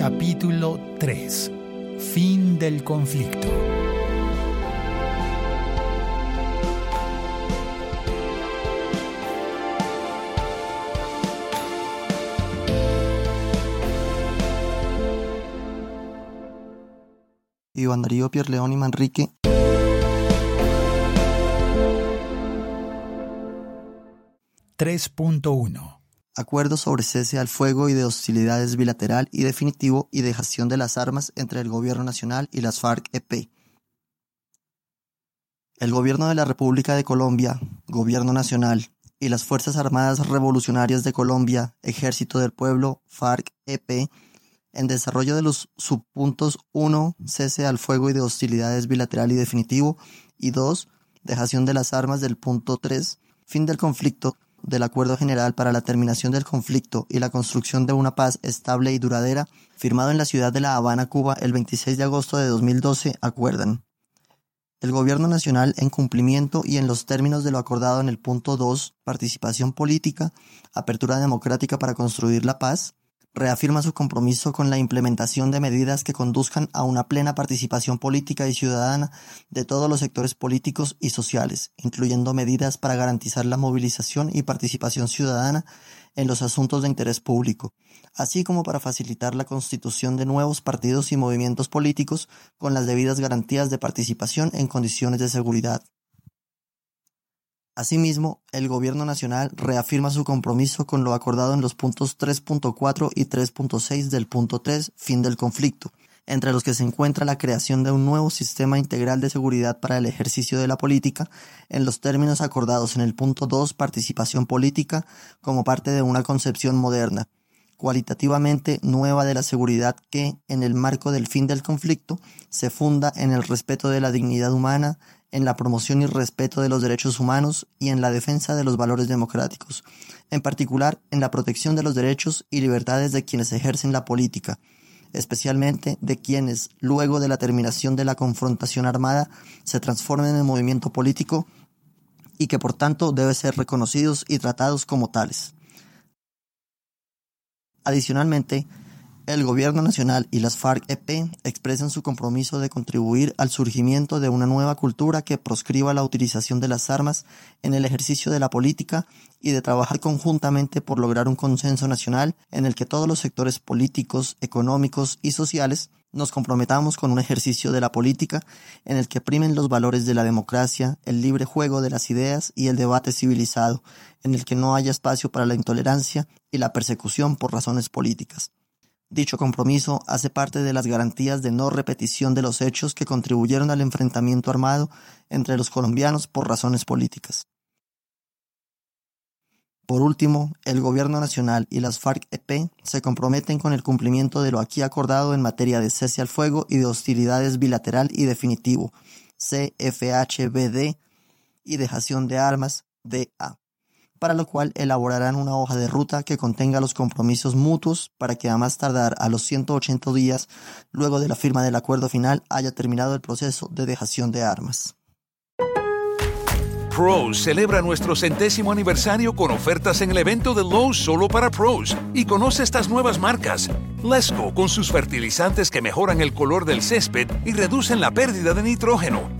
Capítulo 3. Fin del conflicto. Iván Darío Pierleón y Manrique. ...3.1... Acuerdo sobre cese al fuego y de hostilidades bilateral y definitivo y dejación de las armas entre el Gobierno Nacional y las FARC-EP. El Gobierno de la República de Colombia, Gobierno Nacional, y las Fuerzas Armadas Revolucionarias de Colombia, Ejército del Pueblo, FARC-EP, en desarrollo de los subpuntos 1, cese al fuego y de hostilidades bilateral y definitivo, y 2, dejación de las armas del punto 3, fin del conflicto, del Acuerdo General para la Terminación del Conflicto y la Construcción de una Paz Estable y Duradera, firmado en la ciudad de La Habana, Cuba, el 26 de agosto de 2012, acuerdan. El Gobierno Nacional, en cumplimiento y en los términos de lo acordado en el punto 2, participación política, apertura democrática para construir la paz, reafirma su compromiso con la implementación de medidas que conduzcan a una plena participación política y ciudadana de todos los sectores políticos y sociales, incluyendo medidas para garantizar la movilización y participación ciudadana en los asuntos de interés público, así como para facilitar la constitución de nuevos partidos y movimientos políticos con las debidas garantías de participación en condiciones de seguridad. Asimismo, el Gobierno Nacional reafirma su compromiso con lo acordado en los puntos 3.4 y 3.6 del punto 3, fin del conflicto, entre los que se encuentra la creación de un nuevo sistema integral de seguridad para el ejercicio de la política, en los términos acordados en el punto 2, participación política, como parte de una concepción moderna, cualitativamente nueva de la seguridad que, en el marco del fin del conflicto, se funda en el respeto de la dignidad humana, en la promoción y respeto de los derechos humanos y en la defensa de los valores democráticos, en particular en la protección de los derechos y libertades de quienes ejercen la política, especialmente de quienes, luego de la terminación de la confrontación armada, se transformen en movimiento político y que por tanto deben ser reconocidos y tratados como tales. Adicionalmente, el Gobierno Nacional y las FARC-EP expresan su compromiso de contribuir al surgimiento de una nueva cultura que proscriba la utilización de las armas en el ejercicio de la política y de trabajar conjuntamente por lograr un consenso nacional en el que todos los sectores políticos, económicos y sociales nos comprometamos con un ejercicio de la política en el que primen los valores de la democracia, el libre juego de las ideas y el debate civilizado, en el que no haya espacio para la intolerancia y la persecución por razones políticas. Dicho compromiso hace parte de las garantías de no repetición de los hechos que contribuyeron al enfrentamiento armado entre los colombianos por razones políticas. Por último, el Gobierno Nacional y las FARC-EP se comprometen con el cumplimiento de lo aquí acordado en materia de cese al fuego y de hostilidades bilateral y definitivo, CFHBD, y dejación de armas, DA para lo cual elaborarán una hoja de ruta que contenga los compromisos mutuos para que a más tardar a los 180 días luego de la firma del acuerdo final haya terminado el proceso de dejación de armas. Pros celebra nuestro centésimo aniversario con ofertas en el evento de Lowe's solo para pros y conoce estas nuevas marcas. Lesco con sus fertilizantes que mejoran el color del césped y reducen la pérdida de nitrógeno.